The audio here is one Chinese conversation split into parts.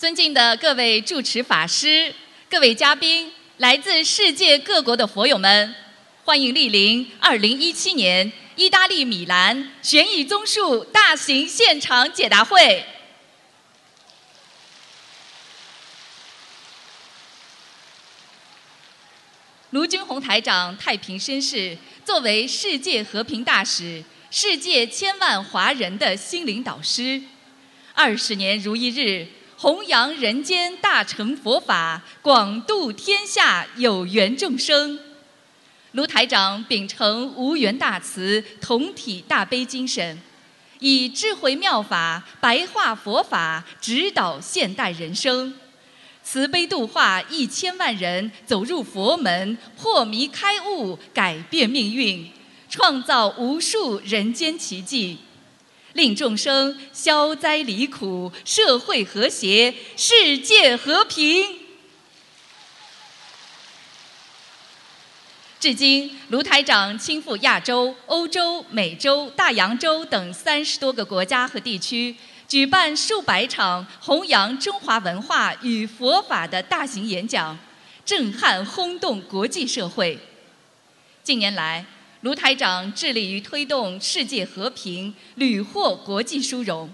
尊敬的各位主持法师、各位嘉宾、来自世界各国的佛友们，欢迎莅临2017年意大利米兰悬疑综述大型现场解答会。卢军宏台长太平绅士作为世界和平大使，世界千万华人的心灵导师，二十年如一日，弘扬人间大乘佛法，广度天下有缘众生。卢台长秉承无缘大慈、同体大悲精神，以智慧妙法白话佛法，指导现代人生。慈悲度化一千万人走入佛门，破迷开悟，改变命运，创造无数人间奇迹，令众生消灾离苦，社会和谐，世界和平。至今，卢台长亲赴亚洲、欧洲、美洲、大洋洲等三十多个国家和地区。举办数百场弘扬中华文化与佛法的大型演讲，震撼轰动国际社会。近年来，卢台长致力于推动世界和平，屡获国际殊荣。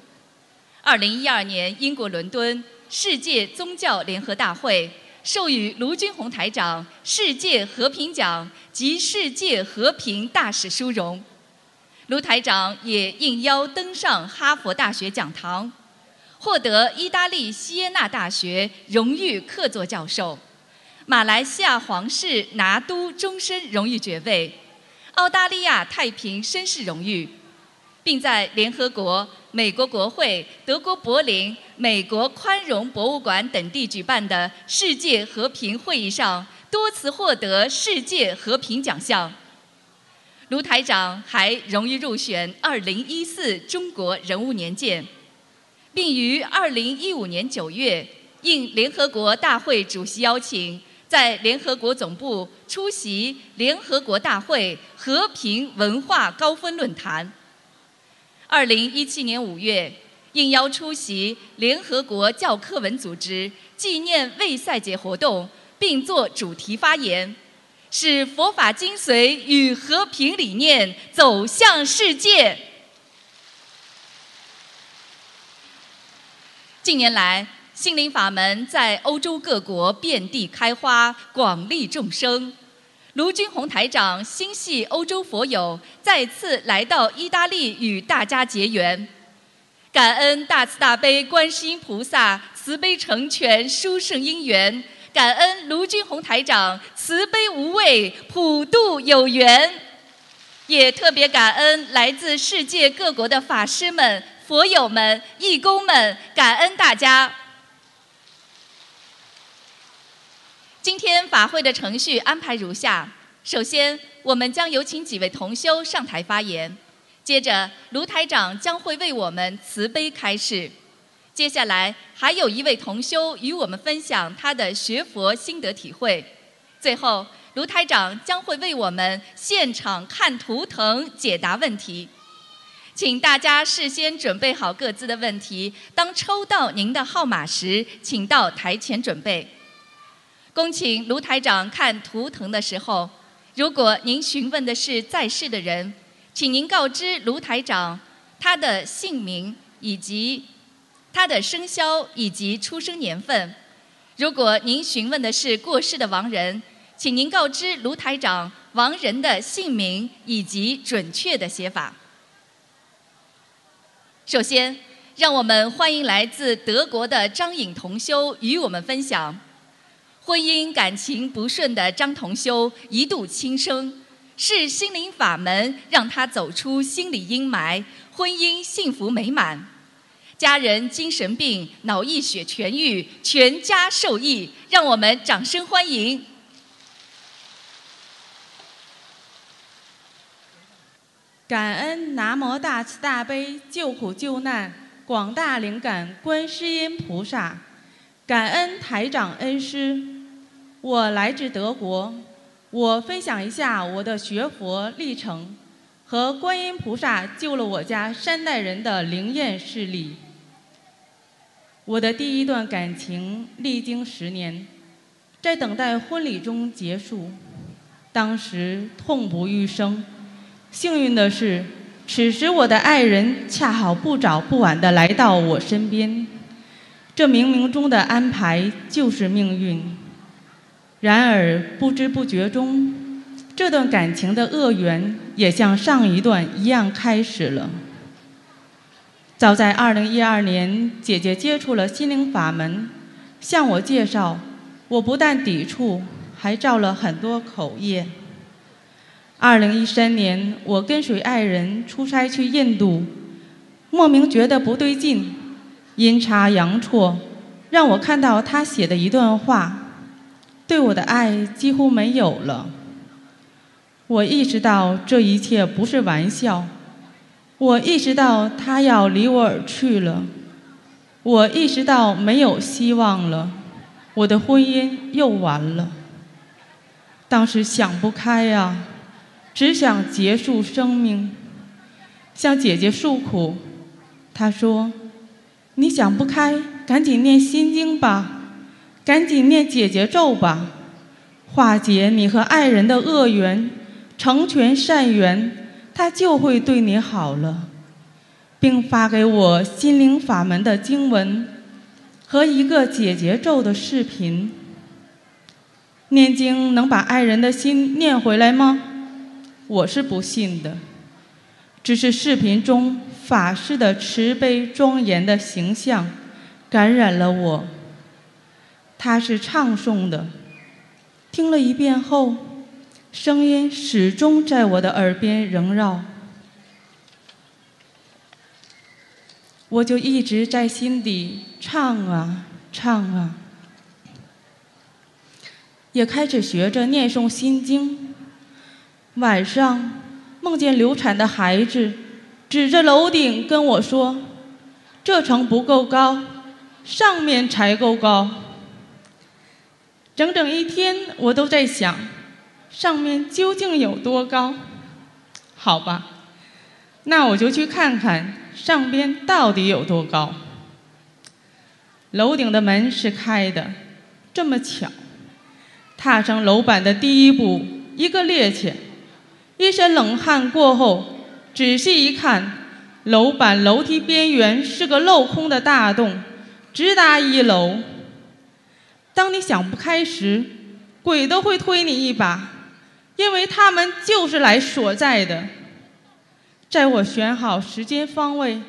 二零一二年，英国伦敦世界宗教联合大会授予卢军宏台长“世界和平奖”及“世界和平大使”殊荣。卢台长也应邀登上哈佛大学讲堂，获得意大利锡耶纳大学荣誉客座教授、马来西亚皇室拿督终身荣誉爵位、澳大利亚太平绅士荣誉，并在联合国、美国国会、德国柏林、美国宽容博物馆等地举办的世界和平会议上多次获得世界和平奖项。卢台长还荣誉入选2014中国人物年鉴，并于2015年9月应联合国大会主席邀请，在联合国总部出席联合国大会和平文化高峰论坛。2017年5月应邀出席联合国教科文组织纪念卫赛节活动，并作主题发言。使佛法精髓与和平理念走向世界。近年来，心灵法门在欧洲各国遍地开花，广利众生。卢军宏台长心系欧洲佛友，再次来到意大利与大家结缘，感恩大慈大悲观世音菩萨慈悲成全殊胜因缘。感恩卢军宏台长慈悲无畏普渡有缘，也特别感恩来自世界各国的法师们、佛友们、义工们，感恩大家。今天法会的程序安排如下：首先，我们将有请几位同修上台发言；接着，卢台长将会为我们慈悲开示。接下来还有一位同修与我们分享他的学佛心得体会。最后，卢台长将会为我们现场看图腾解答问题，请大家事先准备好各自的问题。当抽到您的号码时，请到台前准备。恭请卢台长看图腾的时候，如果您询问的是在世的人，请您告知卢台长他的姓名以及。他的生肖以及出生年份。如果您询问的是过世的亡人，请您告知卢台长亡人的姓名以及准确的写法。首先，让我们欢迎来自德国的张颖同修与我们分享：婚姻感情不顺的张同修一度轻生，是心灵法门让他走出心理阴霾，婚姻幸福美满。家人精神病、脑溢血痊愈，全家受益，让我们掌声欢迎！感恩南无大慈大悲救苦救难广大灵感观世音菩萨，感恩台长恩师。我来自德国，我分享一下我的学佛历程，和观音菩萨救了我家三代人的灵验事例。我的第一段感情历经十年，在等待婚礼中结束。当时痛不欲生，幸运的是，此时我的爱人恰好不早不晚地来到我身边。这冥冥中的安排就是命运。然而不知不觉中，这段感情的恶缘也像上一段一样开始了。早在2012年，姐姐接触了心灵法门，向我介绍，我不但抵触，还造了很多口业。2013年，我跟随爱人出差去印度，莫名觉得不对劲。阴差阳错，让我看到他写的一段话，对我的爱几乎没有了。我意识到这一切不是玩笑，我意识到他要离我而去了，我意识到没有希望了，我的婚姻又完了。当时想不开呀，只想结束生命，向姐姐诉苦。她说。你想不开，赶紧念心经吧，赶紧念解结咒吧，化解你和爱人的恶缘，成全善缘，他就会对你好了，并发给我心灵法门的经文和一个解结咒的视频。念经能把爱人的心念回来吗？我是不信的，只是视频中。法师的慈悲庄严的形象感染了我。他是唱诵的，听了一遍后，声音始终在我的耳边萦绕。我就一直在心底唱啊唱啊，也开始学着念诵心经。晚上梦见流产的孩子。指着楼顶跟我说：“这层不够高，上面才够高。”整整一天，我都在想，上面究竟有多高？好吧，那我就去看看上边到底有多高。楼顶的门是开的，这么巧，踏上楼板的第一步，一个趔趄，一身冷汗过后。仔细一看，楼板楼梯边缘是个镂空的大洞，直达一楼。当你想不开时，鬼都会推你一把，因为他们就是来所在的。在我选好时间方位，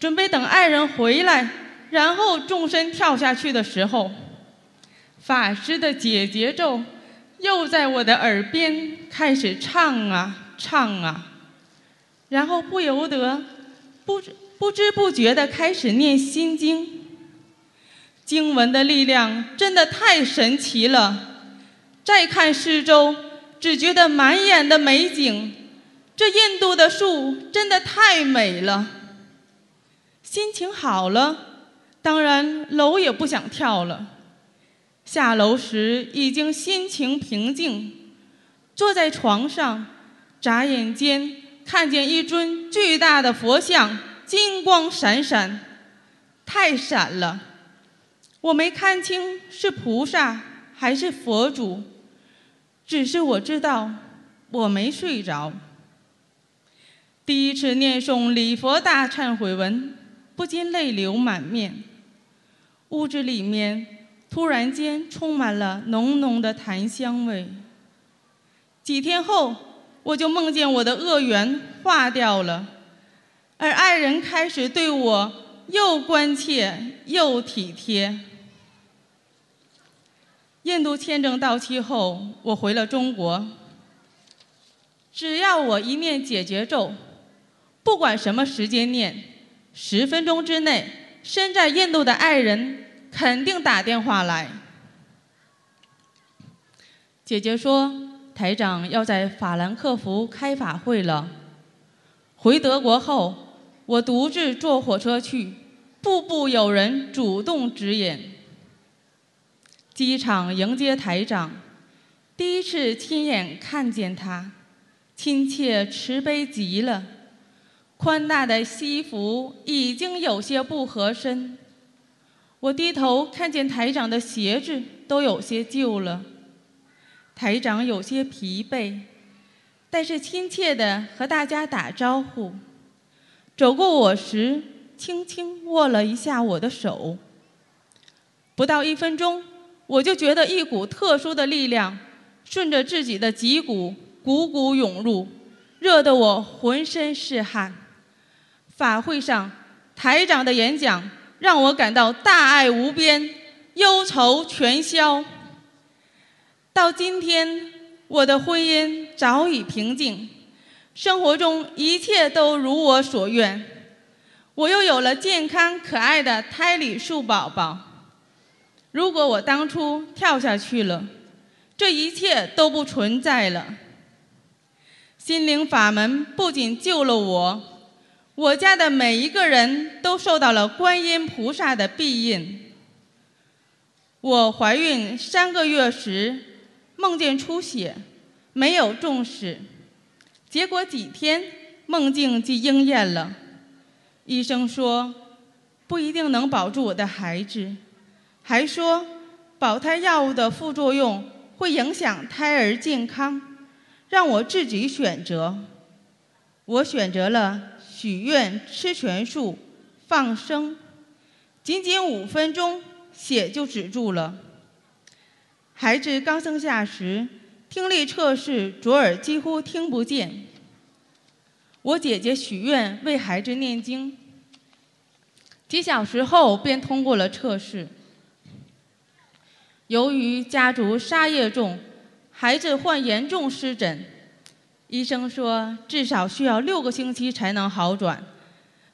准备等爱人回来，然后纵身跳下去的时候，法师的解结咒又在我的耳边开始唱啊唱啊。然后不由得，不知不知不觉地开始念心经。经文的力量真的太神奇了。再看四周，只觉得满眼的美景。这印度的树真的太美了。心情好了，当然楼也不想跳了。下楼时已经心情平静，坐在床上，眨眼间。看见一尊巨大的佛像，金光闪闪，太闪了，我没看清是菩萨还是佛祖，只是我知道我没睡着。第一次念诵礼佛大忏悔文，不禁泪流满面。屋子里面突然间充满了浓浓的檀香味。几天后。我就梦见我的恶缘化掉了，而爱人开始对我又关切又体贴。印度签证到期后，我回了中国。只要我一念解结咒，不管什么时间念，十分钟之内，身在印度的爱人肯定打电话来。姐姐说。台长要在法兰克福开法会了。回德国后，我独自坐火车去，步步有人主动指引。机场迎接台长，第一次亲眼看见他，亲切慈悲极了。宽大的西服已经有些不合身，我低头看见台长的鞋子都有些旧了，台长有些疲惫，但是亲切地和大家打招呼。走过我时，轻轻握了一下我的手。不到一分钟，我就觉得一股特殊的力量顺着自己的脊骨汩汩涌入，热得我浑身是汗。法会上，台长的演讲让我感到大爱无边，忧愁全消。到今天，我的婚姻早已平静。生活中一切都如我所愿，我又有了健康可爱的胎里树宝宝。如果我当初跳下去了，这一切都不存在了。心灵法门不仅救了我，我家的每一个人都受到了观音菩萨的庇荫。我怀孕三个月时梦见出血，没有重视。结果几天，梦境就应验了。医生说，不一定能保住我的孩子，还说保胎药物的副作用会影响胎儿健康，让我自己选择。我选择了许愿吃全素放生，仅仅五分钟，血就止住了。孩子刚生下时。听力测试，左耳几乎听不见。我姐姐许愿为孩子念经，几小时后便通过了测试。由于家族杀业重，孩子患严重湿疹，医生说至少需要六个星期才能好转。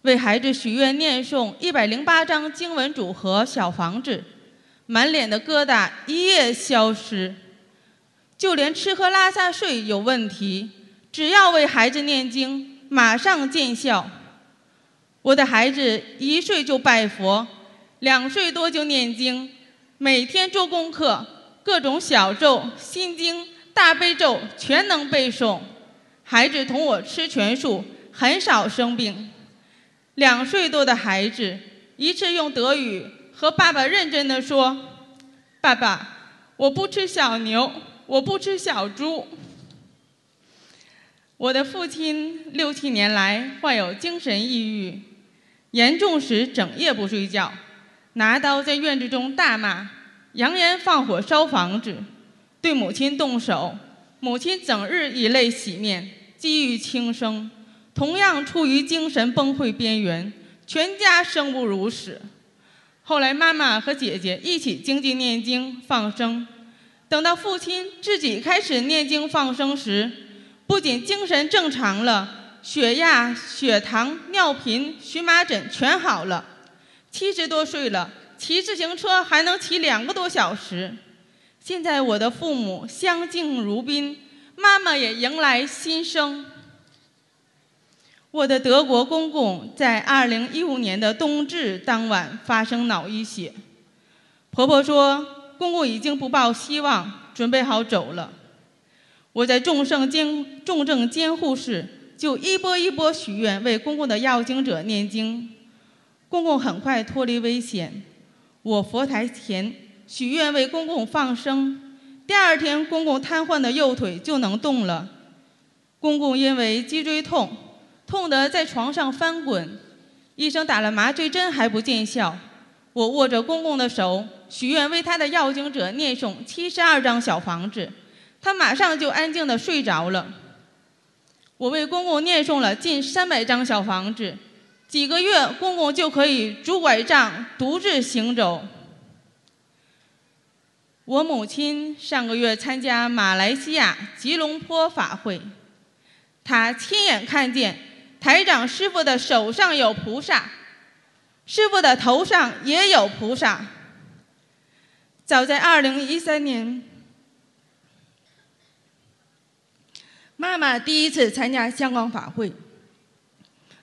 为孩子许愿念诵一百零八张经文组合小房子，满脸的疙瘩一夜消失。就连吃喝拉撒睡有问题，只要为孩子念经，马上见效。我的孩子一岁就拜佛，两岁多就念经，每天做功课，各种小咒、心经、大悲咒全能背诵。孩子同我吃全素，很少生病。两岁多的孩子一次用德语和爸爸认真的说：“爸爸，我不吃小牛。”我不吃小猪。我的父亲六七年来患有精神抑郁，严重时整夜不睡觉，拿刀在院子中大骂，扬言放火烧房子，对母亲动手，母亲整日以泪洗面，积郁轻生，同样处于精神崩溃边缘，全家生不如死。后来妈妈和姐姐一起精进念经放生。等到父亲自己开始念经放生时，不仅精神正常了，血压、血糖、尿频、荨麻疹全好了。七十多岁了，骑自行车还能骑两个多小时。现在我的父母相敬如宾，妈妈也迎来新生。我的德国公公在二零一五年的冬至当晚发生脑溢血，婆婆说。公公已经不抱希望，准备好走了。我在重症监重症监护室，就一波一波许愿，为公公的要经者念经。公公很快脱离危险。我佛台前许愿为公公放生，第二天公公瘫痪的右腿就能动了。公公因为脊椎痛，痛得在床上翻滚，医生打了麻醉针还不见效。我握着公公的手。许愿为他的要经者念诵七十二张小房子，他马上就安静地睡着了。我为公公念诵了近三百张小房子，几个月公公就可以拄拐杖独自行走。我母亲上个月参加马来西亚吉隆坡法会，她亲眼看见台长师傅的手上有菩萨，师傅的头上也有菩萨。早在二零一三年，妈妈第一次参加香港法会，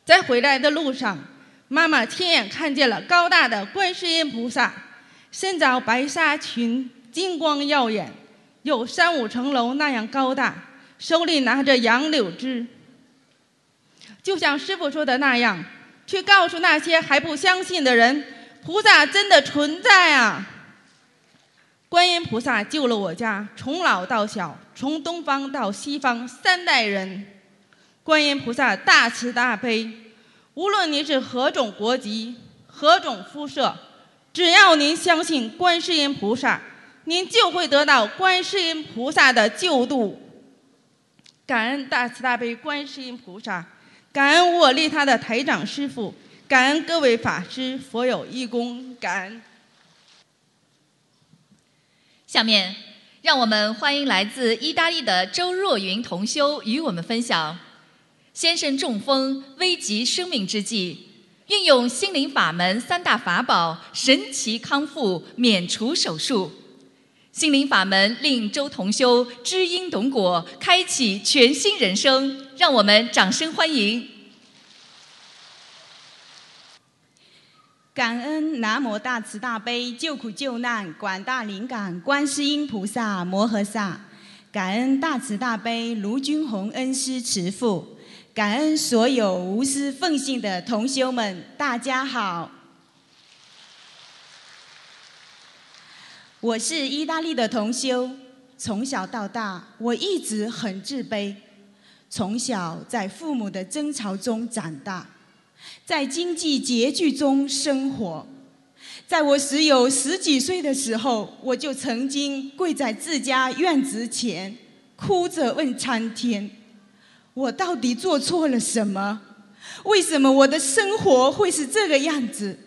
在回来的路上，妈妈亲眼看见了高大的观世音菩萨，身着白纱裙，金光耀眼，有三五层楼那样高大，手里拿着杨柳枝，就像师傅说的那样，去告诉那些还不相信的人。菩萨真的存在啊！观音菩萨救了我家从老到小，从东方到西方三代人。观音菩萨大慈大悲，无论您是何种国籍、何种肤色，只要您相信观世音菩萨，您就会得到观世音菩萨的救度。感恩大慈大悲观世音菩萨，感恩我立他的台长师傅，感恩各位法师、佛友、义工，感恩。下面，让我们欢迎来自意大利的周若云同修与我们分享。先生中风，危及生命之际，运用心灵法门三大法宝，神奇康复，免除手术。心灵法门令周同修知因懂果，开启全新人生。让我们掌声欢迎！感恩南无大慈大悲救苦救难广大灵感观世音菩萨摩诃萨，感恩大慈大悲卢军宏恩师慈父。感恩所有无私奉献的同修们，大家好。我是意大利的同修，从小到大我一直很自卑，从小在父母的争吵中长大，在经济拮据中生活。在我只有十几岁的时候，我就曾经跪在自家院子前，哭着问苍天。我到底做错了什么？为什么我的生活会是这个样子？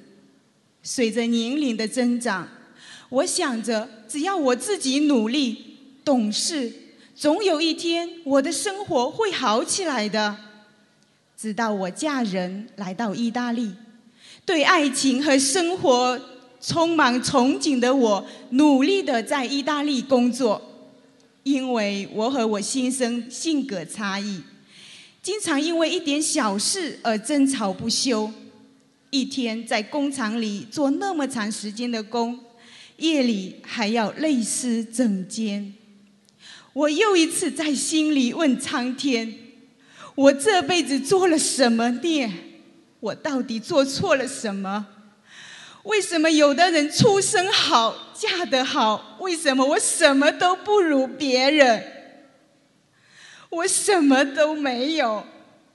随着年龄的增长，我想着，只要我自己努力、懂事，总有一天我的生活会好起来的。直到我嫁人来到意大利，对爱情和生活充满憧憬的我，努力的在意大利工作，因为我和我先生性格差异。经常因为一点小事而争吵不休，一天在工厂里做那么长时间的工，夜里还要泪湿枕间。我又一次在心里问苍天：我这辈子做了什么孽？我到底做错了什么？为什么有的人出身好，嫁得好？为什么我什么都不如别人？我什么都没有，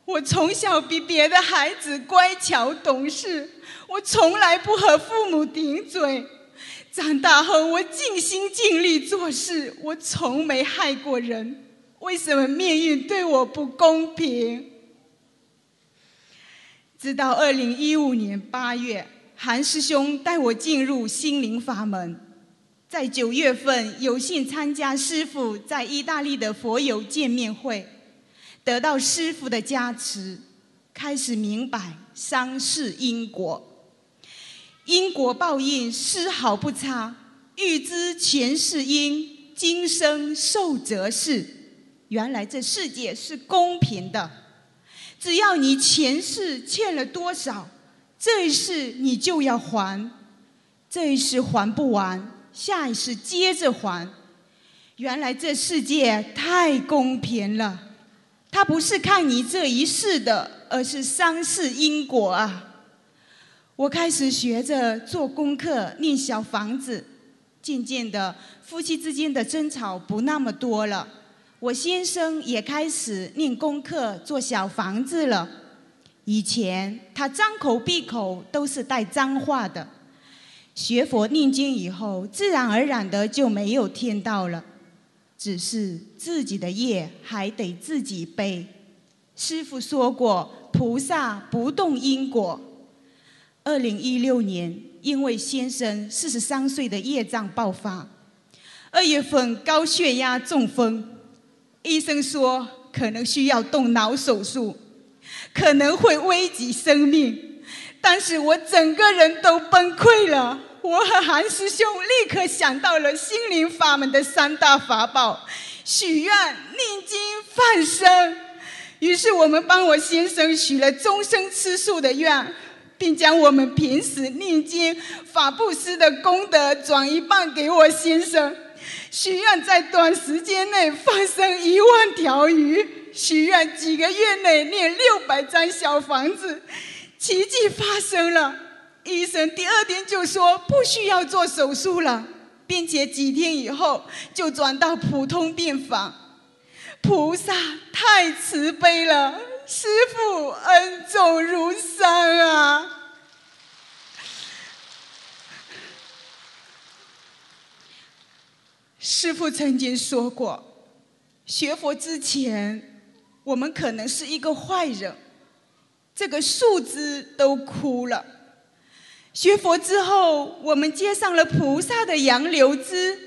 我从小比别的孩子乖巧懂事，我从来不和父母顶嘴。长大后，我尽心尽力做事，我从没害过人。为什么命运对我不公平？直到二零一五年八月，韩师兄带我进入心灵法门。在九月份，有幸参加师父在意大利的佛友见面会，得到师父的加持，开始明白三世因果，因果报应丝毫不差。欲知前世因，今生受则是。原来这世界是公平的，只要你前世欠了多少，这一世你就要还，这一世还不完。下一世接着还，原来这世界太公平了，它不是看你这一世的，而是三世因果啊！我开始学着做功课，念小房子，渐渐的，夫妻之间的争吵不那么多了。我先生也开始念功课，做小房子了。以前他张口闭口都是带脏话的。学佛念经以后，自然而然的就没有天道了，只是自己的业还得自己背。师父说过，菩萨不动因果。二零一六年，因为先生四十三岁的业障爆发，二月份高血压中风，医生说可能需要动脑手术，可能会危及生命，但是我整个人都崩溃了。我和韩师兄立刻想到了心灵法门的三大法宝：许愿、念经、放生。于是我们帮我先生许了终生吃素的愿，并将我们平时念经、法布施的功德转一半给我先生。许愿在短时间内放生一万条鱼，许愿几个月内念六百张小房子，奇迹发生了。医生第二天就说不需要做手术了，并且几天以后就转到普通病房。菩萨太慈悲了，师父恩重如山啊！师父曾经说过，学佛之前，我们可能是一个坏人，这个树枝都枯了；学佛之后，我们接上了菩萨的杨柳枝，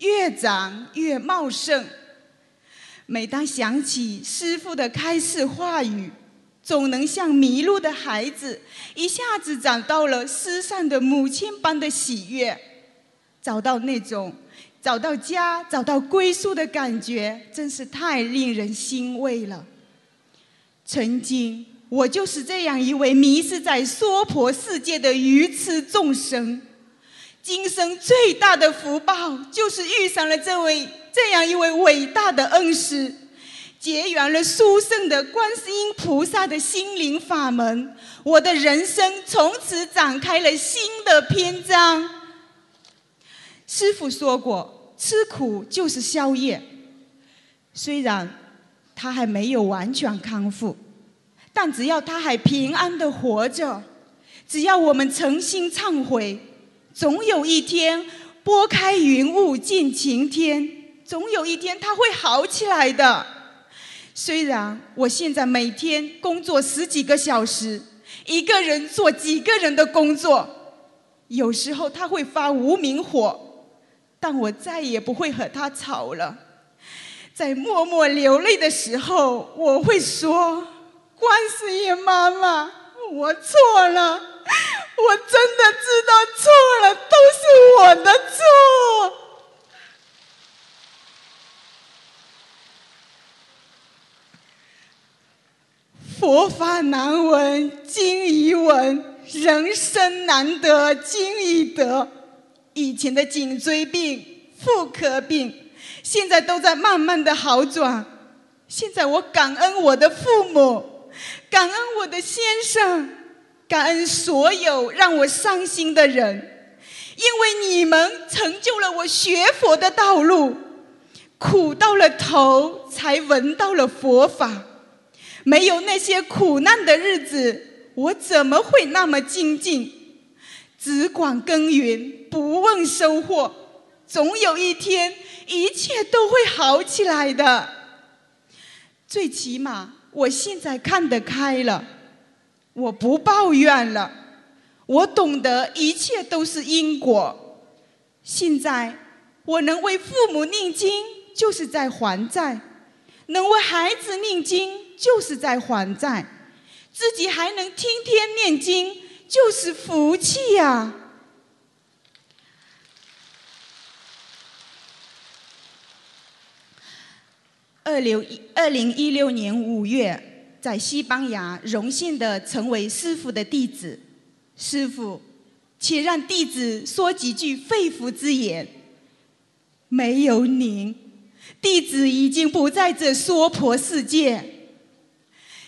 越长越茂盛。每当想起师父的开示话语，总能像迷路的孩子，一下子找到了失散的母亲般的喜悦，找到那种。找到家、找到归宿的感觉，真是太令人欣慰了。曾经，我就是这样一位迷失在娑婆世界的愚痴众生。今生最大的福报，就是遇上了这位这样一位伟大的恩师，结缘了殊胜的观世音菩萨的心灵法门，我的人生从此展开了新的篇章。师傅说过，吃苦就是宵夜。虽然他还没有完全康复，但只要他还平安的活着，只要我们诚心忏悔，总有一天拨开云雾见晴天，总有一天他会好起来的。虽然我现在每天工作十几个小时，一个人做几个人的工作，有时候他会发无名火。但我再也不会和他吵了。在默默流泪的时候，我会说：“观世音妈妈，我错了，我真的知道错了，都是我的错。”佛法难闻经已闻，人生难得经已得。以前的颈椎病、妇科病，现在都在慢慢的好转。现在我感恩我的父母，感恩我的先生，感恩所有让我伤心的人，因为你们成就了我学佛的道路。苦到了头，才闻到了佛法。没有那些苦难的日子，我怎么会那么精进？只管耕耘，不问收获，总有一天，一切都会好起来的。最起码，我现在看得开了，我不抱怨了，我懂得一切都是因果。现在，我能为父母念经，就是在还债；能为孩子念经，就是在还债；自己还能天天念经。就是福气呀！二六一二零一六年五月，在西班牙荣幸的成为师傅的弟子。师傅，请让弟子说几句肺腑之言。没有您，弟子已经不在这娑婆世界。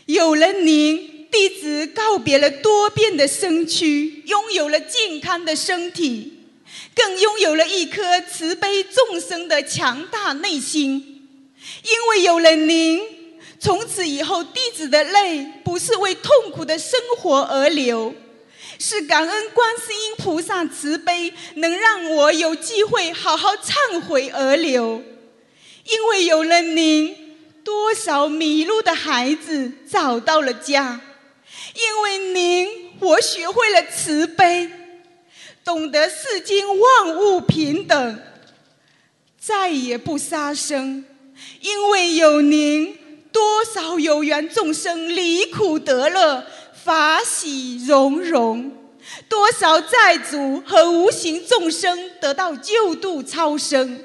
有了您。弟子告别了多变的身躯，拥有了健康的身体，更拥有了一颗慈悲众生的强大内心。因为有了您，从此以后，弟子的泪不是为痛苦的生活而流，是感恩观世音菩萨慈悲，能让我有机会好好忏悔而流。因为有了您，多少迷路的孩子找到了家。因为您，我学会了慈悲，懂得世间万物平等，再也不杀生。因为有您，多少有缘众生离苦得乐，法喜融融；多少债主和无形众生得到救度超生。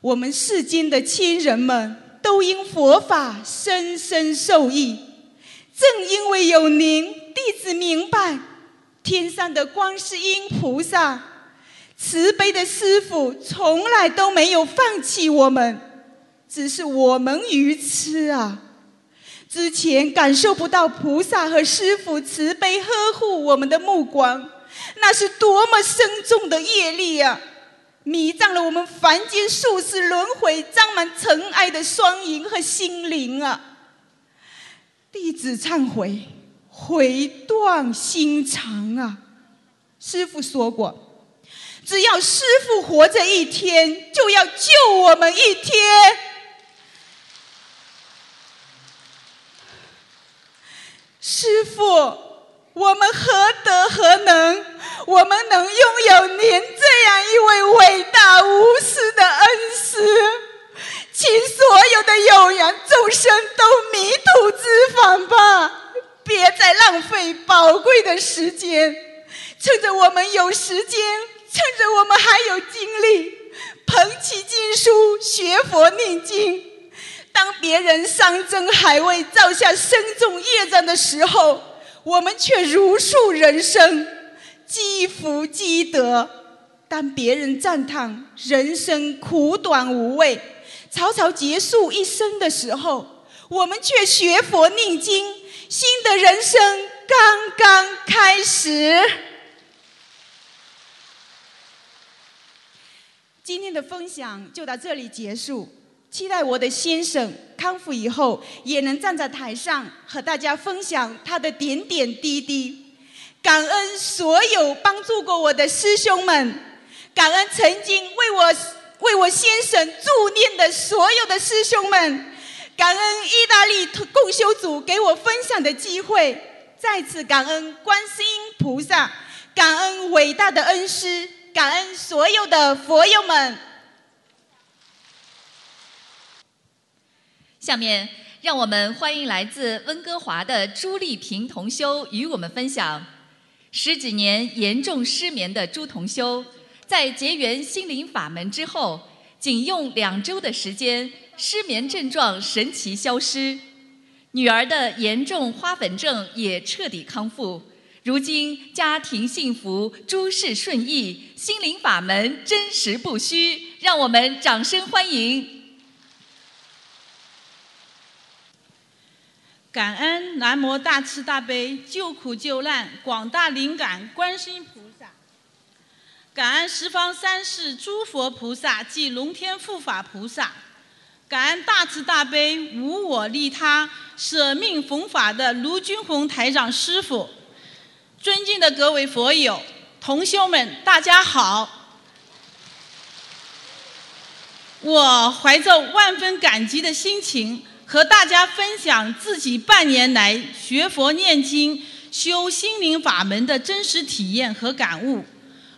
我们世间的亲人们都因佛法深深受益。正因为有您，弟子明白，天上的观世音菩萨，慈悲的师傅，从来都没有放弃我们，只是我们愚痴啊！之前感受不到菩萨和师父慈悲呵护我们的目光，那是多么深重的业力啊！迷障了我们凡间数世轮回、沾满尘埃的双眼和心灵啊！弟子忏悔，悔断心肠啊！师父说过，只要师父活着一天，就要救我们一天。师父，我们何德何能？我们能拥有您这样一位伟大无私的恩师，请所有的有缘众生都迷途知返吧！别再浪费宝贵的时间，趁着我们有时间，趁着我们还有精力，捧起经书学佛念经。当别人山珍海味造下深重业障的时候，我们却如数人生。积福积德，当别人赞叹人生苦短无味、草草结束一生的时候，我们却学佛念经，新的人生刚刚开始。今天的分享就到这里结束，期待我的先生康复以后，也能站在台上和大家分享他的点点滴滴。感恩所有帮助过我的师兄们，感恩曾经为我为我先生助念的所有的师兄们，感恩意大利共修组给我分享的机会，再次感恩观世音菩萨，感恩伟大的恩师，感恩所有的佛友们。下面让我们欢迎来自温哥华的朱丽萍同修与我们分享。十几年严重失眠的朱同修，在结缘心灵法门之后，仅用两周的时间，失眠症状神奇消失，女儿的严重花粉症也彻底康复，如今家庭幸福，诸事顺意，心灵法门真实不虚，让我们掌声欢迎。感恩南无大慈大悲救苦救难广大灵感观世音菩萨，感恩十方三世诸佛菩萨及龙天护法菩萨，感恩大慈大悲无我利他舍命弘法的卢军宏台长师傅，尊敬的各位佛友同修们，大家好！我怀着万分感激的心情。和大家分享自己半年来学佛念经、修心灵法门的真实体验和感悟。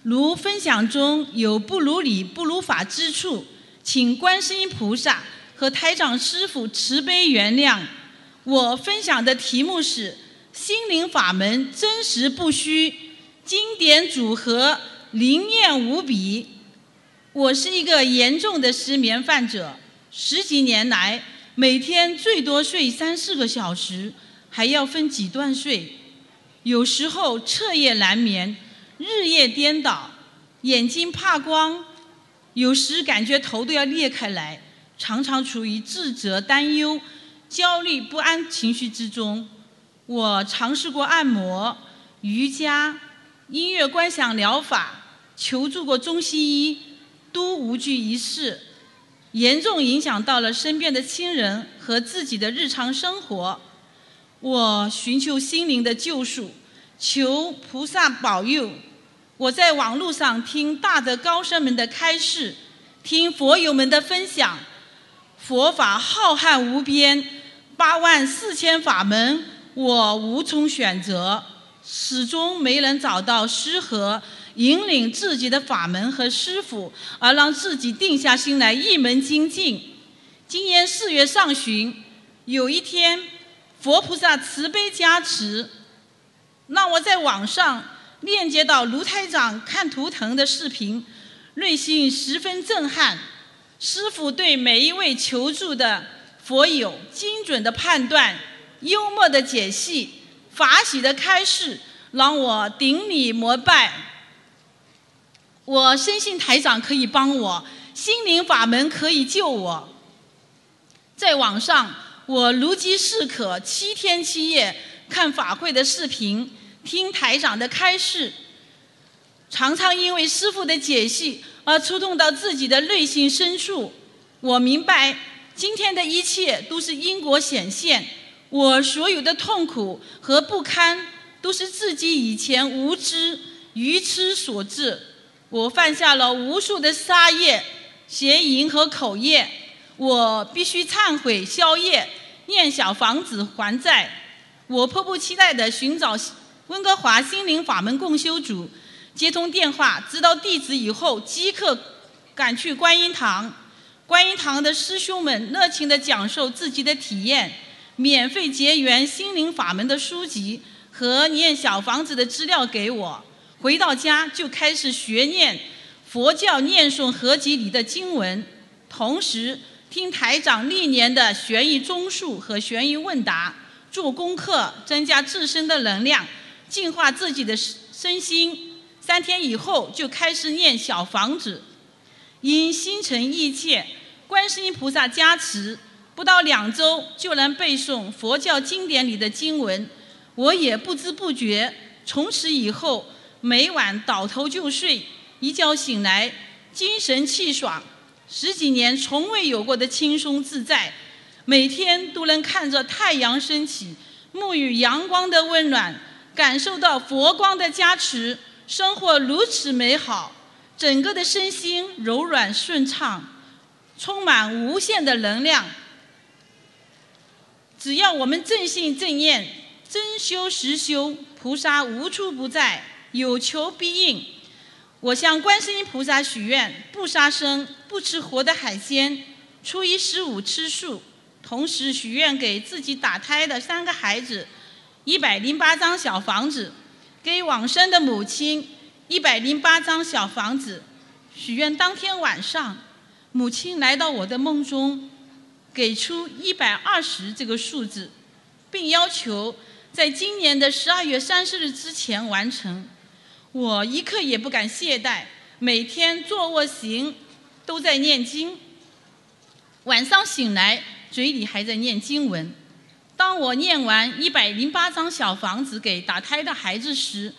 如分享中有不如理、不如法之处，请观世音菩萨和台长师傅慈悲原谅。我分享的题目是“心灵法门真实不虚，经典组合灵验无比”。我是一个严重的失眠患者，十几年来。每天最多睡三四个小时，还要分几段睡，有时候彻夜难眠，日夜颠倒，眼睛怕光，有时感觉头都要裂开来，常常处于自责、担忧、焦虑不安情绪之中。我尝试过按摩、瑜伽、音乐观想疗法，求助过中西医，都无济于事。严重影响到了身边的亲人和自己的日常生活。我寻求心灵的救赎，求菩萨保佑。我在网络上听大德高僧们的开示，听佛友们的分享。佛法浩瀚无边，八万四千法门，我无从选择，始终没能找到适合。引领自己的法门和师傅，而让自己定下心来一门精进。今年四月上旬，有一天，佛菩萨慈悲加持，让我在网上链接到卢台长看图腾的视频，内心十分震撼。师傅对每一位求助的佛友精准的判断、幽默的解析、法喜的开示，让我顶礼膜拜。我深信台长可以帮我，心灵法门可以救我。在网上，我。如饥似渴，七天七夜看法会的视频，听台长的开示，常常因为师父的解析而触动到自己的内心深处。我明白，今天的一切都是因果显现，我所有的痛苦和不堪，都是自己以前无知、愚痴所致。我犯下了无数的杀业、邪淫和口业，我必须忏悔消业，念小房子还债。我迫不及待地寻找温哥华心灵法门共修组，接通电话，知道地址以后，即刻赶去观音堂。观音堂的师兄们热情地讲授自己的体验，免费结缘心灵法门的书籍和念小房子的资料给我。回到家就开始学念佛教念诵合集里的经文，同时听台长历年的悬疑综述和悬疑问答，做功课，增加自身的能量，净化自己的身心。三天以后就开始念小房子，因心诚意切，观世音菩萨加持，不到两周就能背诵佛教经典里的经文。我也不知不觉，从此以后。每晚倒头就睡，一觉醒来精神气爽，十几年从未有过的轻松自在，每天都能看着太阳升起，沐浴阳光的温暖，感受到佛光的加持，生活如此美好，整个的身心柔软顺畅，充满无限的能量。只要我们正信正念，真修实修，菩萨无处不在。有求必应。我向观世音菩萨许愿，不杀生，不吃活的海鲜，初一十五吃素。同时许愿给自己打胎的三个孩子一百零八张小房子，给往生的母亲一百零八张小房子。许愿当天晚上，母亲来到我的梦中，给出一百二十这个数字，并要求在今年的十二月三十日之前完成。我一刻也不敢懈怠，每天坐卧行都在念经。晚上醒来，嘴里还在念经文。当我念完一百零八张小房子给打胎的孩子时，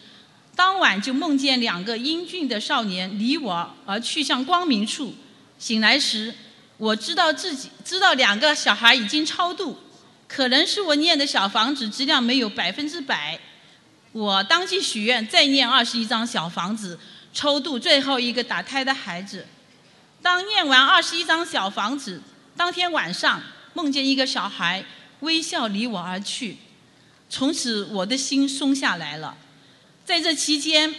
当晚就梦见两个英俊的少年离我而去向光明处。醒来时，我知道自己知道两个小孩已经超度，可能是我念的小房子质量没有百分之百。我当即许愿，再念二十一张小房子，超度最后一个打胎的孩子。当念完二十一张小房子，当天晚上梦见一个小孩微笑离我而去，从此我的心松下来了。在这期间，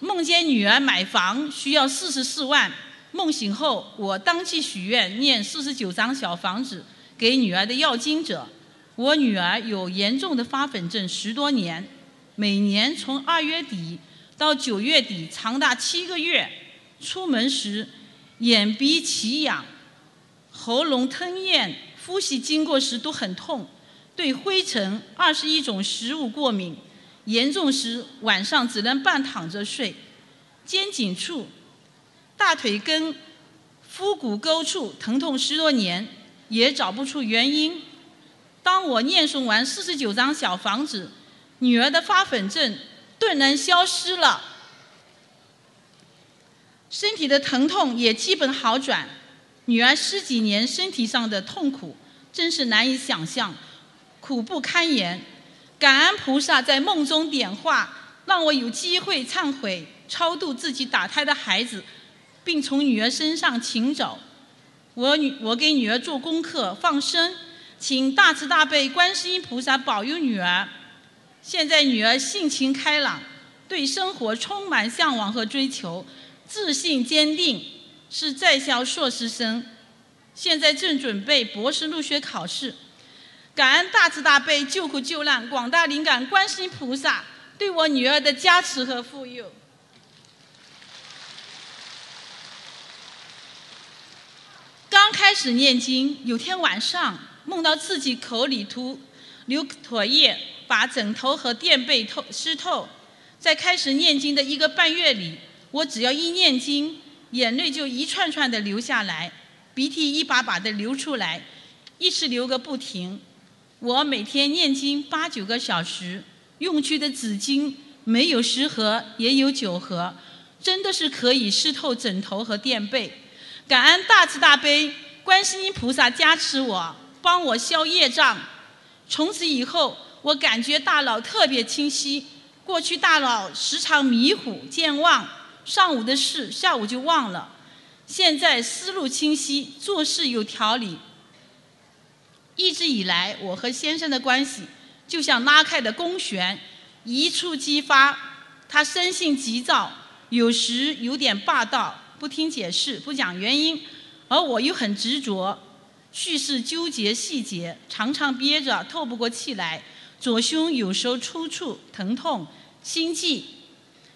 梦见女儿买房需要四十四万，梦醒后我当即许愿念四十九张小房子给女儿的要经者。我女儿有严重的发粉症十多年。每年从二月底到九月底，长达七个月，出门时眼鼻起痒，喉咙吞咽，呼吸经过时都很痛，对灰尘、二十一种食物过敏，严重时晚上只能半躺着睡。肩颈处、大腿根、腹股沟处疼痛十多年，也找不出原因。当我念诵完四十九张小房子。女儿的发粉症顿然消失了，身体的疼痛也基本好转。女儿十几年身体上的痛苦真是难以想象，苦不堪言。感恩菩萨在梦中点化，让我有机会忏悔、超度自己打胎的孩子，并从女儿身上请走。我女我给女儿做功课放生，请大慈大悲观世音菩萨保佑女儿。现在女儿性情开朗，对生活充满向往和追求，自信坚定，是在校硕士生，现在正准备博士入学考试。感恩大慈大悲救苦救难广大灵感观世音菩萨对我女儿的加持和护佑。刚开始念经，有天晚上梦到自己口里吐流唾液。把枕头和垫被透湿透，在开始念经的一个半月里，我只要一念经，眼泪就一串串的流下来，鼻涕一把把的流出来，一直流个不停。我每天念经八九个小时，用去的纸巾没有十盒也有九盒，真的是可以湿透枕头和垫被。感恩大慈大悲观世音菩萨加持我，帮我消业障。从此以后，我感觉大脑特别清晰。过去大脑时常迷糊健忘，上午的事下午就忘了。现在思路清晰，做事有条理。一直以来，我和先生的关系就像拉开的弓弦，一触即发。他生性急躁，有时有点霸道，不听解释，不讲原因；而我又很执着，叙事纠结细节，常常憋着透不过气来。左胸有时候抽搐、疼痛、心悸。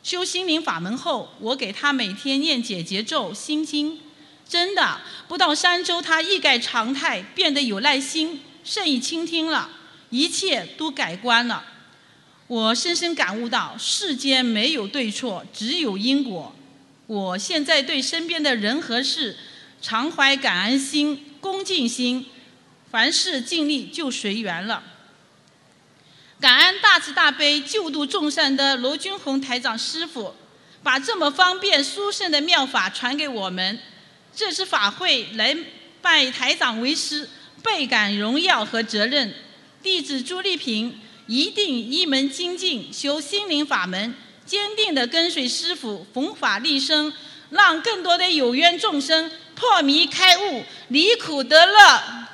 修心灵法门后，我给他每天念解结咒、心经。真的，不到三周，他一改常态，变得有耐心，善于倾听了，一切都改观了。我深深感悟到，世间没有对错，只有因果。我现在对身边的人和事，常怀感恩心、恭敬心，凡事尽力就随缘了。感恩大慈大悲救度众生的罗君宏台长师傅，把这么方便殊胜的妙法传给我们。这次法会来拜台长为师，倍感荣耀和责任。弟子朱丽萍一定一门精进，修心灵法门，坚定地跟随师父弘法利生，让更多的有缘众生破迷开悟，离苦得乐。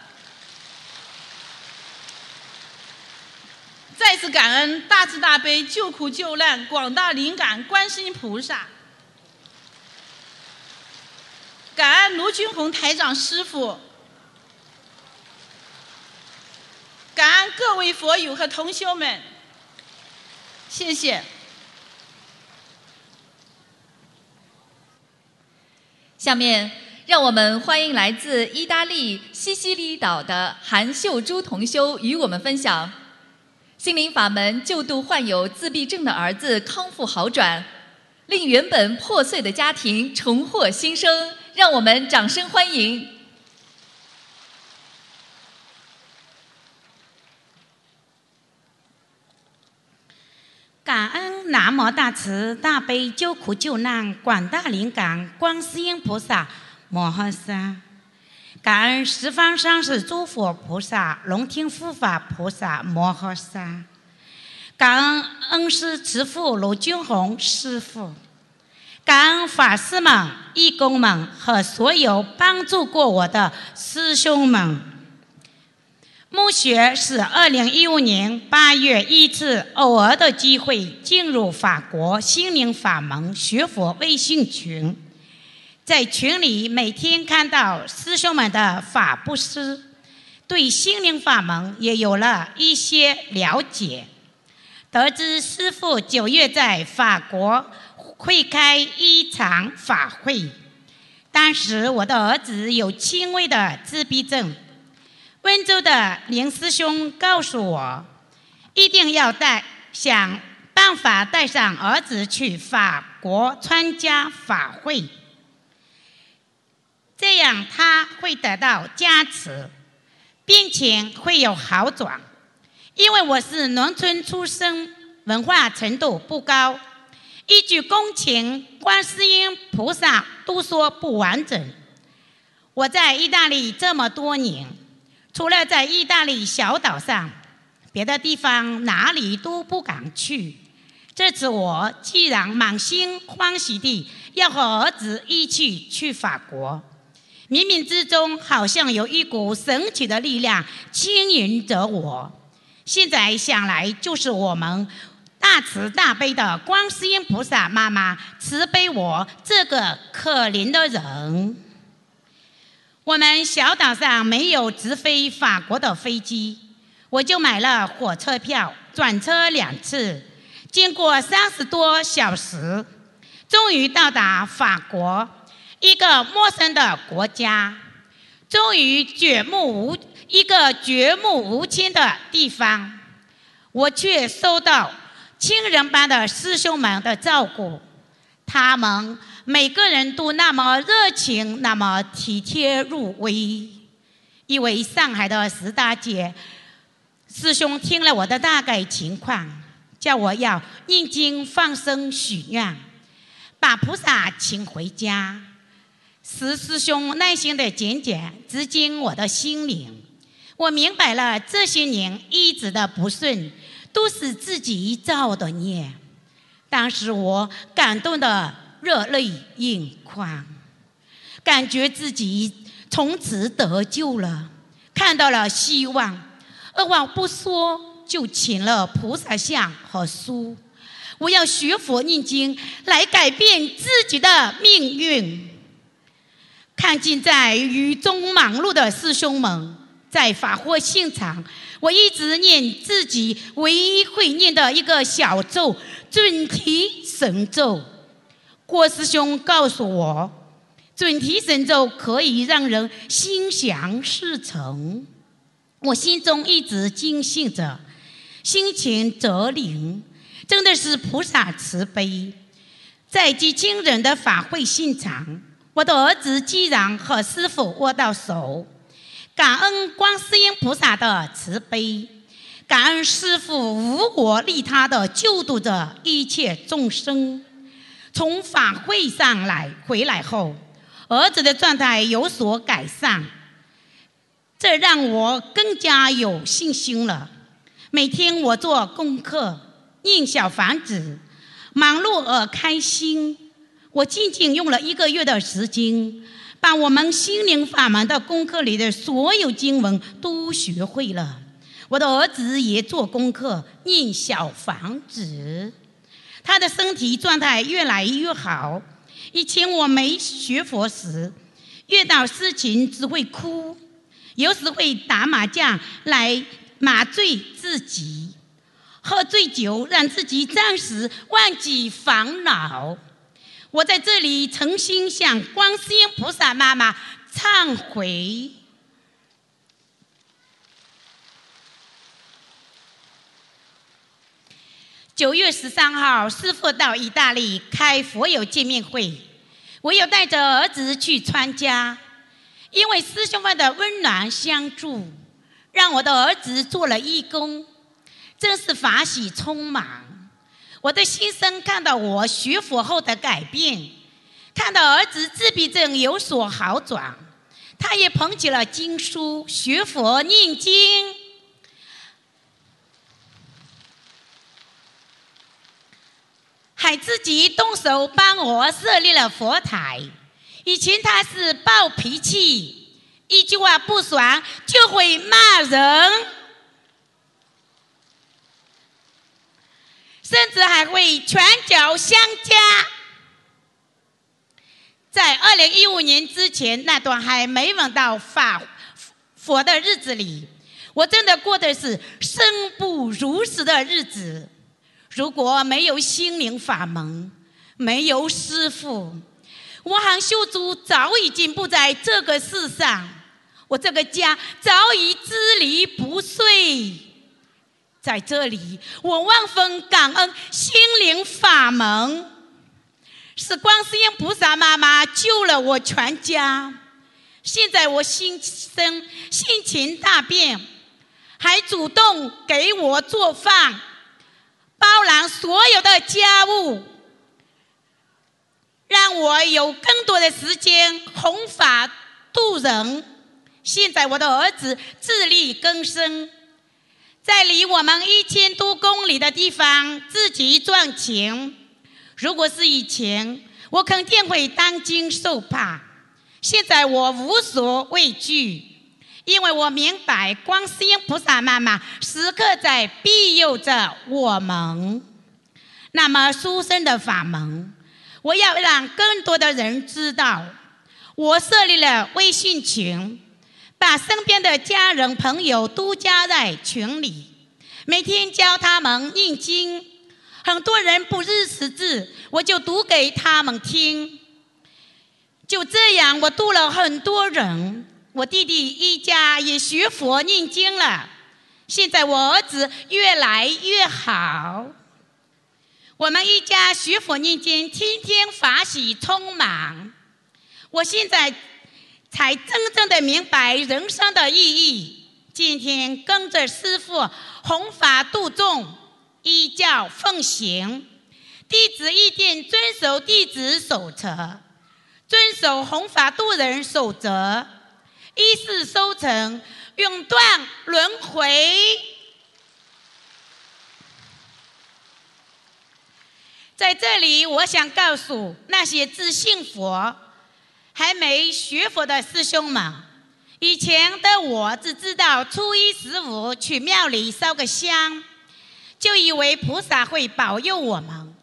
再次感恩大慈大悲救苦救难广大灵感观世音菩萨。感恩卢军宏台长师傅，感恩各位佛友和同修们，谢谢。下面让我们欢迎来自意大利西西里岛的韩秀珠同修与我们分享心灵法门救度患有自闭症的儿子康复好转，令原本破碎的家庭重获新生。让我们掌声欢迎！感恩南无大慈大悲救苦救难广大灵感观世音菩萨摩诃萨，感恩十方三世诸佛菩萨龙天护法菩萨摩诃萨，感恩恩师慈父罗君宏师父。感恩法师们、义工们和所有帮助过我的师兄们。木学是二零一五年八月一次偶尔的机会进入法国心灵法门学佛微信群，在群里每天看到师兄们的法布施，对心灵法门也有了一些了解。得知师父九月在法国。会开一场法会，当时我的儿子有轻微的自闭症。温州的林师兄告诉我，一定要带想办法带上儿子去法国参加法会，这样他会得到加持，病情会有好转。因为我是农村出生，文化程度不高。一句恭请观世音菩萨都说不完整。我在意大利这么多年，除了在意大利小岛上，别的地方哪里都不敢去。这次我既然满心欢喜地要和儿子一起去法国，冥冥之中好像有一股神奇的力量牵引着我。现在想来，就是我们。大慈大悲的观世音菩萨妈妈慈悲我这个可怜的人。我们小岛上没有直飞法国的飞机，我就买了火车票，转车两次，经过三十多小时，终于到达法国，一个陌生的国家，终于绝目无一个绝目无亲的地方，我却收到。亲人般的师兄们的照顾，他们每个人都那么热情，那么体贴入微。一位上海的石大姐师兄听了我的大概情况，叫我要念经放生许愿，把菩萨请回家。石师兄耐心的讲解，直击我的心灵。我明白了，这些年一直的不顺，都是自己造的孽。当时我感动的热泪盈眶，感觉自己。从此得救了，看到了希望。二话不说，就请了菩萨像和书。我要学佛念经，来改变自己的命运。看见在雨中忙碌的师兄们，在法会现场，我一直念自己唯一会念的一个小咒——准提神咒。郭师兄告诉我。准提神咒可以让人心想事成，我心中一直坚信着，心情则灵，真的是菩萨慈悲。在极惊人的法会现场，我的儿子既然和师傅握到手，感恩观世音菩萨的慈悲，感恩师傅无我利他的救度着一切众生。从法会上来回来后。儿子的状态有所改善，这让我更加有信心了。每天我做功课、念小房子，忙碌而开心。我仅仅用了一个月的时间，把我们心灵法门的功课里的所有经文都学会了。我的儿子也做功课、念小房子，他的身体状态越来越好。以前我没学佛时，遇到事情只会哭，有时会打麻将来麻醉自己，喝醉酒让自己暂时忘记烦恼。我在这里诚心向观世音菩萨妈妈忏悔。九月十三号，师父到意大利开佛友见面会，我又带着儿子去参加。因为师兄们的温暖相助，让我的儿子做了义工，真是法喜充满。我的先生看到我学佛后的改变，看到儿子自闭症有所好转，他也捧起了经书学佛念经。还自己动手帮我设立了佛台。以前他是暴脾气，一句话不爽就会骂人，甚至还会拳脚相加。在二零一五年之前那段还没闻到法佛的日子里，我真的过的是生不如死的日子。如果没有心灵法门，没有师父，我韩秀珠早已经不在这个世上，我这个家早已支离不碎。在这里，我万分感恩心灵法门，是观世音菩萨妈妈救了我全家。现在我心生性情大变，还主动给我做饭。包揽所有的家务，让我有更多的时间弘法度人。现在我的儿子自力更生，在离我们一千多公里的地方自己赚钱。如果是以前，我肯定会担惊受怕。现在我无所畏惧。因为我明白，观世音菩萨妈妈时刻在庇佑着我们。那么殊胜的法门，我要让更多的人知道。我设立了微信群，把身边的家人朋友都加在群里，每天教他们念经。很多人不认识字，我就读给他们听。就这样，我度了很多人。我弟弟一家也学佛念经了，现在我儿子越来越好。我们一家学佛念经，天天法喜充满。我现在才真正的明白人生的意义。今天跟着师傅弘法度众，依教奉行，弟子一定遵守弟子守则，遵守弘法度人守则，一世收成，永断轮回。在这里，我想告诉那些自信佛、还没学佛的师兄们，以前的我只知道初一十五去庙里烧个香，就以为菩萨会保佑我们，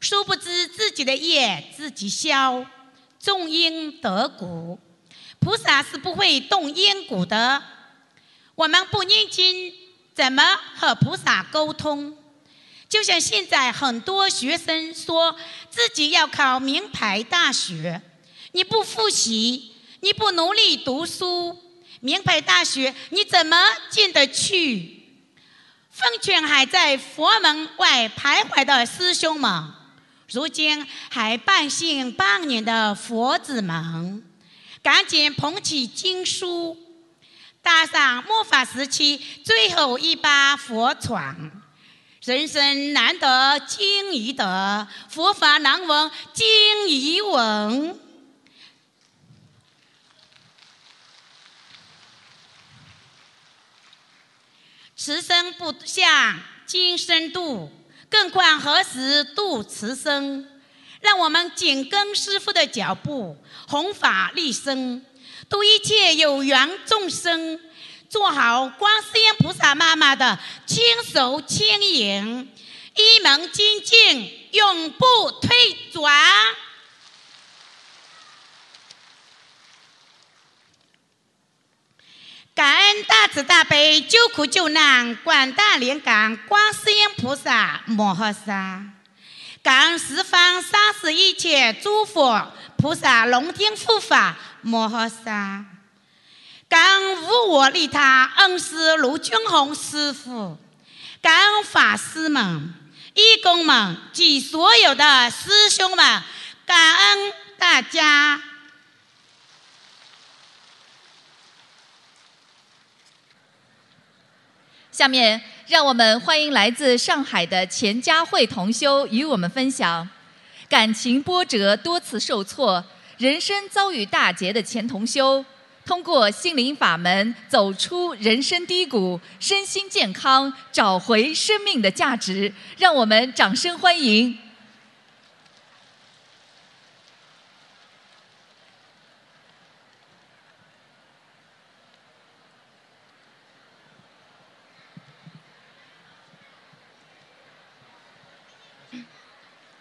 殊不知自己的业自己消，种因得果，菩萨是不会动因果的。我们不念经，怎么和菩萨沟通？就像现在很多学生说自己要考名牌大学，你不复习，你不努力读书，名牌大学你怎么进得去？奉劝还在佛门外徘徊的师兄们，如今还半信半疑的佛子们，赶紧捧起经书，搭上末法时期最后一把佛船。人生难得经已得，佛法难闻经已闻。此生不向今生度，更况何时度此生？让我们紧跟师父的脚步，弘法利生，度一切有缘众生。做好观世音菩萨妈妈的亲手牵引，一门精进，永不退转。感恩大慈大悲救苦救难广大灵感观世音菩萨摩诃萨，感恩十方三世一切诸佛菩萨龙天护法摩诃萨。感恩无我利他恩师卢俊宏师傅，感恩法师们、义工们及所有的师兄们，感恩大家。下面，让我们欢迎来自上海的钱家慧同修与我们分享：感情波折，多次受挫，人生遭遇大劫的钱同修。通过心灵法门走出人生低谷，身心健康，找回生命的价值，让我们掌声欢迎！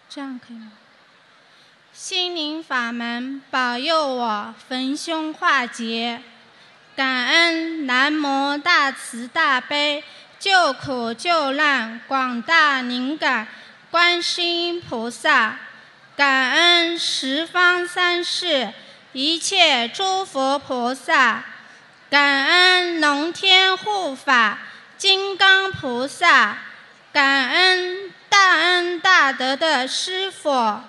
这样可以吗？心灵法门保佑我逢凶化吉，感恩南无大慈大悲救苦救难广大灵感观世音菩萨，感恩十方三世一切诸佛菩萨，感恩龙天护法金刚菩萨，感恩大恩大德的师傅。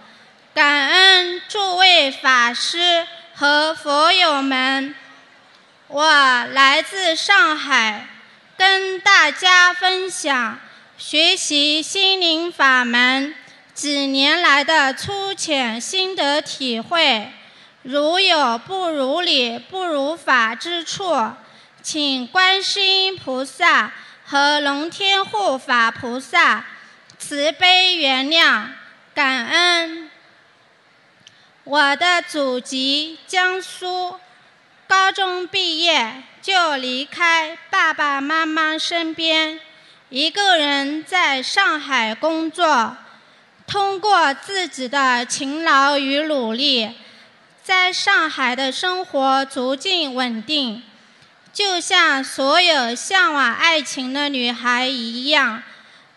感恩诸位法师和佛友们，我来自上海，跟大家分享学习心灵法门几年来的粗浅心得体会。如有不如理、不如法之处，请观世音菩萨和龙天护法菩萨慈悲原谅，感恩。我的祖籍江苏，高中毕业就离开爸爸妈妈身边，一个人在上海工作。通过自己的勤劳与努力，在上海的生活逐渐稳定。就像所有向往爱情的女孩一样，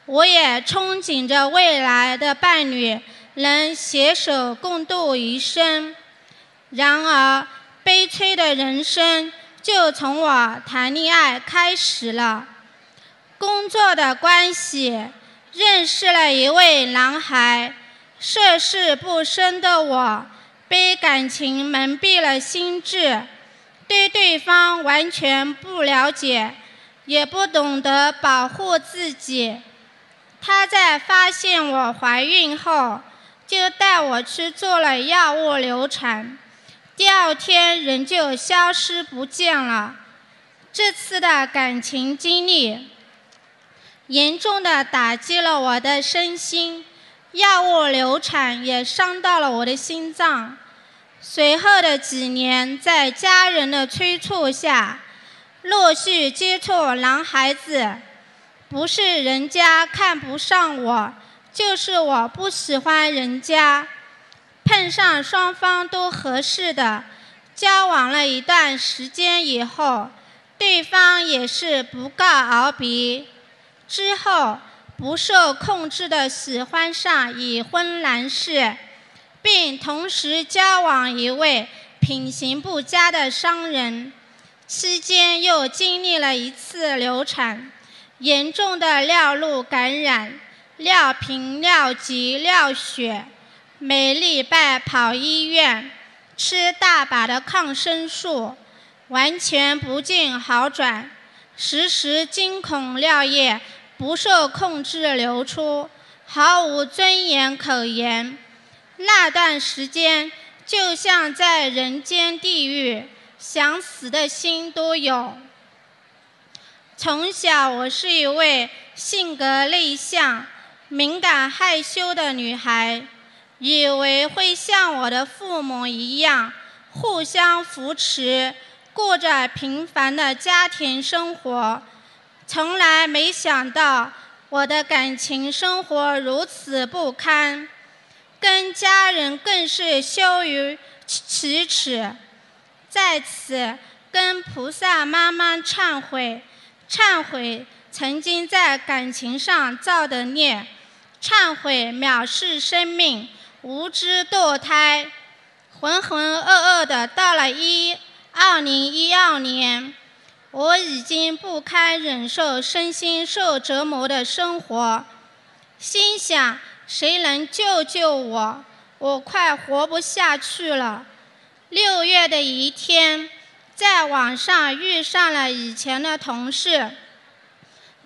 我也憧憬着未来的伴侣。能携手共度余生，然而悲催的人生就从我谈恋爱开始了。工作的关系，认识了一位男孩，涉世不深的我被感情蒙蔽了心智，对对方完全不了解，也不懂得保护自己。他在发现我怀孕后，就带我去做了药物流产，第二天人就消失不见了。这次的感情经历，严重的打击了我的身心，药物流产也伤到了我的心脏。随后的几年，在家人的催促下，陆续接触男孩子。不是人家看不上我，就是我不喜欢人家。碰上双方都合适的，交往了一段时间以后，对方也是不告而别。之后不受控制的喜欢上已婚男士，并同时交往一位品行不佳的商人。期间又经历了一次流产。严重的尿路感染，尿频、尿急、尿血，每礼拜跑医院，吃大把的抗生素，完全不见好转，时时惊恐尿液不受控制流出，毫无尊严可言。那段时间就像在人间地狱，想死的心都有。从小，我是一位性格内向、敏感害羞的女孩，以为会像我的父母一样互相扶持，过着平凡的家庭生活。从来没想到我的感情生活如此不堪，跟家人更是羞于启齿。在此，跟菩萨妈妈忏悔。忏悔曾经在感情上造的孽，忏悔藐视生命、无知堕胎，浑浑噩噩的到了一二零一二年，我已经不堪忍受身心受折磨的生活，心想谁能救救我？我快活不下去了。六月的一天。在网上遇上了以前的同事，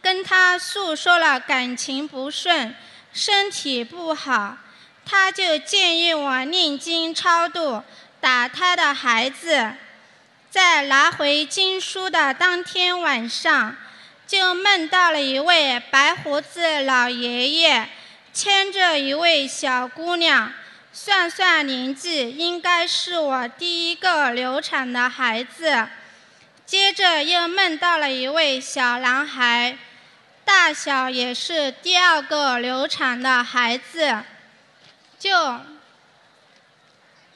跟他诉说了感情不顺、身体不好，他就建议我念经超度打胎的孩子。在拿回经书的当天晚上，就梦到了一位白胡子老爷爷牵着一位小姑娘。算算年纪，应该是我第一个流产的孩子。接着又梦到了一位小男孩，大小也是第二个流产的孩子，就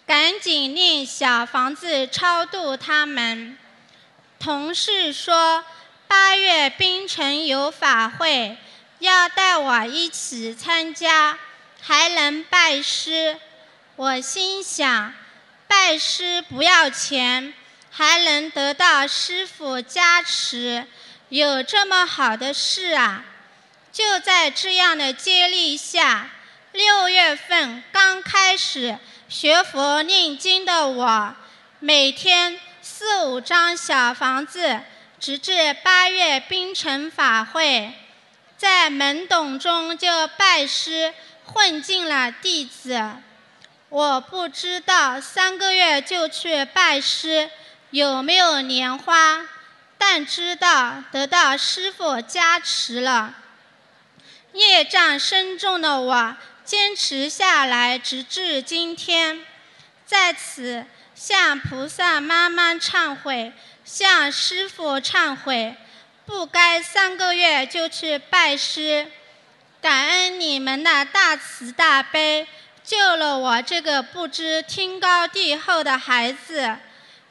赶紧令小房子超度他们。同事说八月冰城有法会，要带我一起参加，还能拜师。我心想，拜师不要钱，还能得到师傅加持，有这么好的事啊！就在这样的接力下，六月份刚开始学佛念经的我，每天四五张小房子，直至八月冰城法会，在懵懂中就拜师混进了弟子。我不知道三个月就去拜师有没有莲花，但知道得到师傅加持了。业障深重的我坚持下来，直至今天，在此向菩萨妈妈忏悔，向师傅忏悔，不该三个月就去拜师。感恩你们的大慈大悲。救了我这个不知天高地厚的孩子，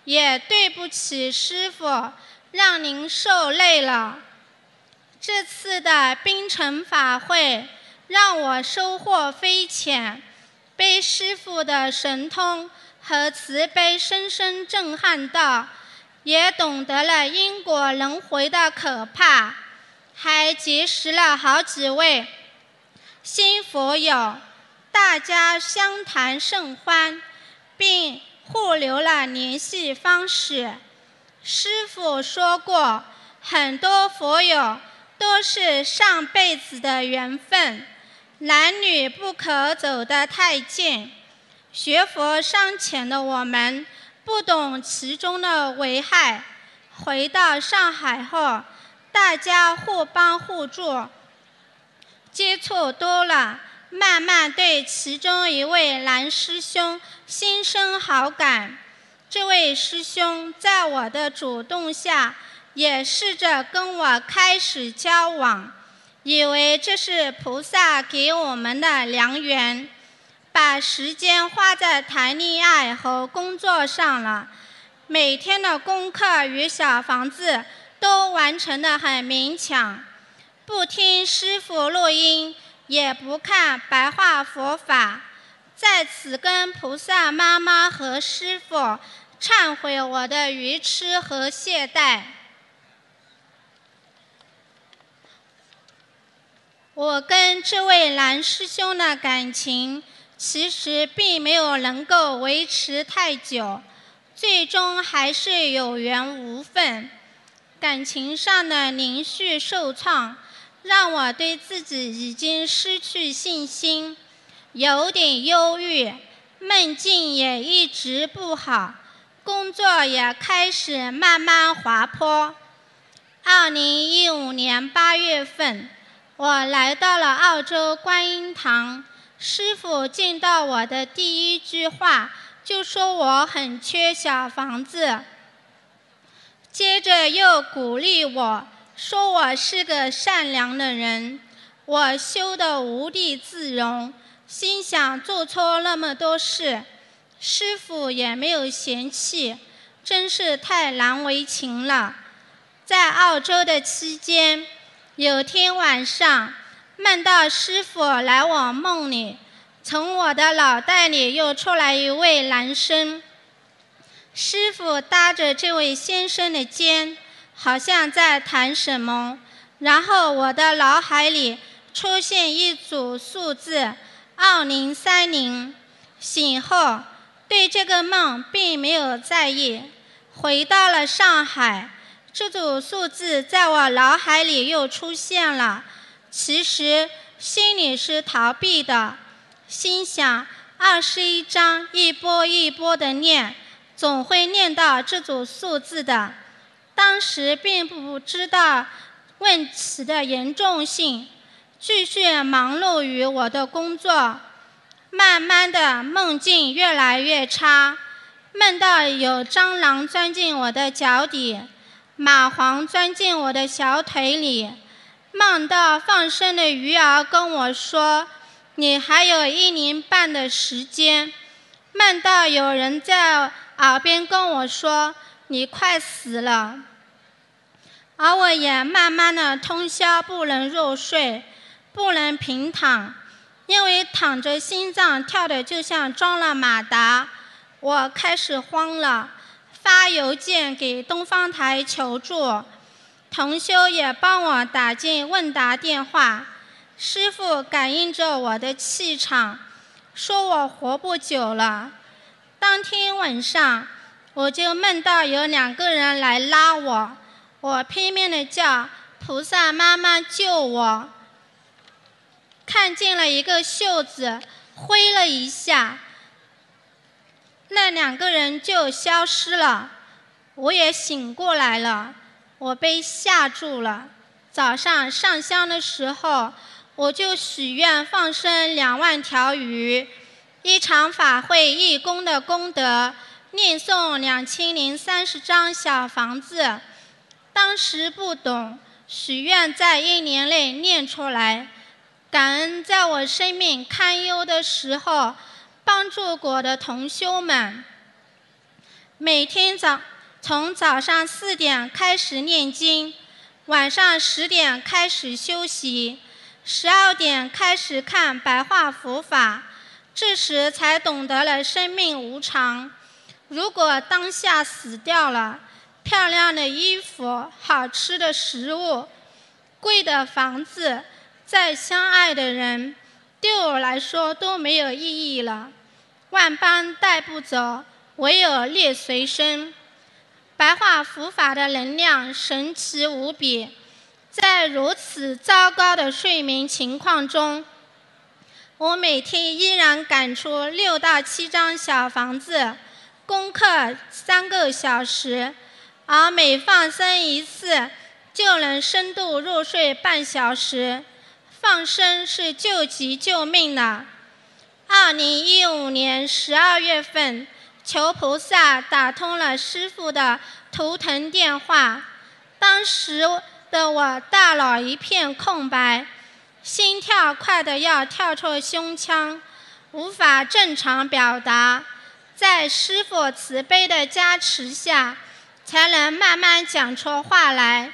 也对不起师傅，让您受累了。这次的冰城法会让我收获匪浅，被师傅的神通和慈悲深深震撼到，也懂得了因果轮回的可怕，还结识了好几位新佛友。大家相谈甚欢，并互留了联系方式。师傅说过，很多佛友都是上辈子的缘分，男女不可走得太近。学佛尚浅的我们不懂其中的危害。回到上海后，大家互帮互助，接触多了，慢慢对其中一位男师兄心生好感。这位师兄在我的主动下，也试着跟我开始交往，以为这是菩萨给我们的良缘，把时间花在谈恋爱和工作上了。每天的功课与小房子都完成得很勉强，不听师傅录音，也不看白话佛法，在此跟菩萨妈妈和师傅。忏悔我的愚痴和懈怠。我跟这位男师兄的感情其实并没有能够维持太久，最终还是有缘无分。感情上的连续受创，让我对自己已经失去信心，有点忧郁，梦境也一直不好。工作也开始慢慢滑坡。二零一五年八月份，我来到了澳洲观音堂，师傅见到我的第一句话就说我很缺小房子，接着又鼓励我说我是个善良的人，我羞得无地自容，心想做错那么多事。师傅也没有嫌弃，真是太难为情了。在澳洲的期间，有天晚上梦到师傅来我梦里，从我的脑袋里又出来一位男生。师傅搭着这位先生的肩，好像在谈什么。然后我的脑海里出现一组数字：二零三零。醒后。对这个梦并没有在意，回到了上海，这组数字在我脑海里又出现了。其实心里是逃避的，心想二十一章一波一波的念，总会念到这组数字的。当时并不知道问题的严重性，继续忙碌于我的工作。慢慢的，梦境越来越差，梦到有蟑螂钻进我的脚底，蚂蟥钻进我的小腿里，梦到放生的鱼儿跟我说：“你还有一年半的时间。”梦到有人在耳边跟我说：“你快死了。”而我也慢慢的通宵不能入睡，不能平躺。因为躺着，心脏跳的就像装了马达，我开始慌了，发邮件给东方台求助，同修也帮我打进问答电话。师傅感应着我的气场，说我活不久了。当天晚上，我就梦到有两个人来拉我，我拼命的叫菩萨妈妈救我。看见了一个袖子，挥了一下，那两个人就消失了。我也醒过来了，我被吓住了。早上上香的时候，我就许愿放生两万条鱼，一场法会义工的功德，念诵两千零三十张小房子。当时不懂，许愿在一年内念出来。感恩在我生命堪忧的时候帮助过的同修们。每天早从早上四点开始念经，晚上十点开始休息，十二点开始看白话佛法，这时才懂得了生命无常。如果当下死掉了，漂亮的衣服、好吃的食物、贵的房子。再相爱的人，对我来说都没有意义了。万般带不走，唯有孽随身。白话佛法的能量神奇无比。在如此糟糕的睡眠情况中，我每天依然赶出六到七张小房子，功课三个小时，而每放生一次就能深度入睡半小时。放生是救急救命的。二零一五年十二月份，求菩萨打通了师傅的图腾电话，当时。的我大脑一片空白，心跳快得要跳出胸腔，无法正常表达。在师傅慈悲的加持下，才能慢慢讲出话来。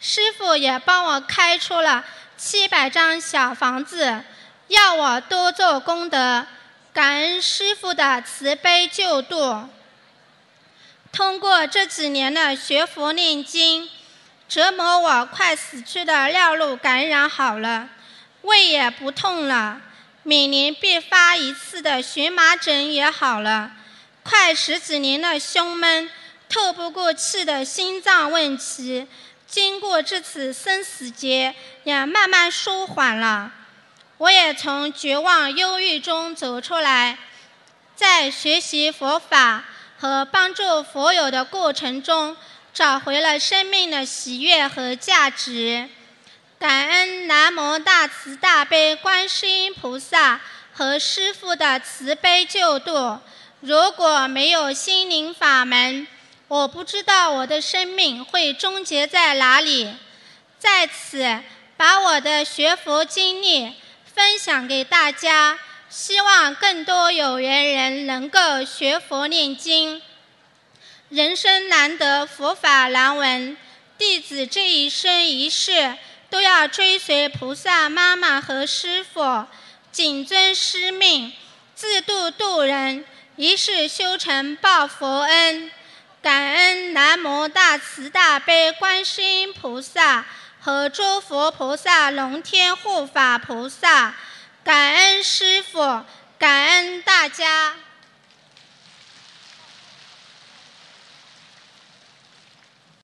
师傅也帮我开出了七百张小房子，要我多做功德，感恩师傅的慈悲救度。通过这几年的学佛念经。折磨我快死去的尿路感染好了，胃也不痛了，每年必发一次的荨麻疹也好了，快十几年的胸闷、透不过气的心脏问题，经过这次生死劫也慢慢舒缓了。我也从绝望忧郁中走出来，在学习佛法和帮助佛友的过程中。找回了生命的喜悦和价值，感恩南无大慈大悲观世音菩萨和师父的慈悲救度。如果没有心灵法门，我不知道我的生命会终结在哪里。在此，把我的学佛经历分享给大家，希望更多有缘人能够学佛念经。人生难得，佛法难闻。弟子这一生一世都要追随菩萨妈妈和师父，谨遵师命，自度度人，一世修成报佛恩。感恩南无大慈大悲观世音菩萨和诸佛菩萨、龙天护法菩萨，感恩师父，感恩大家。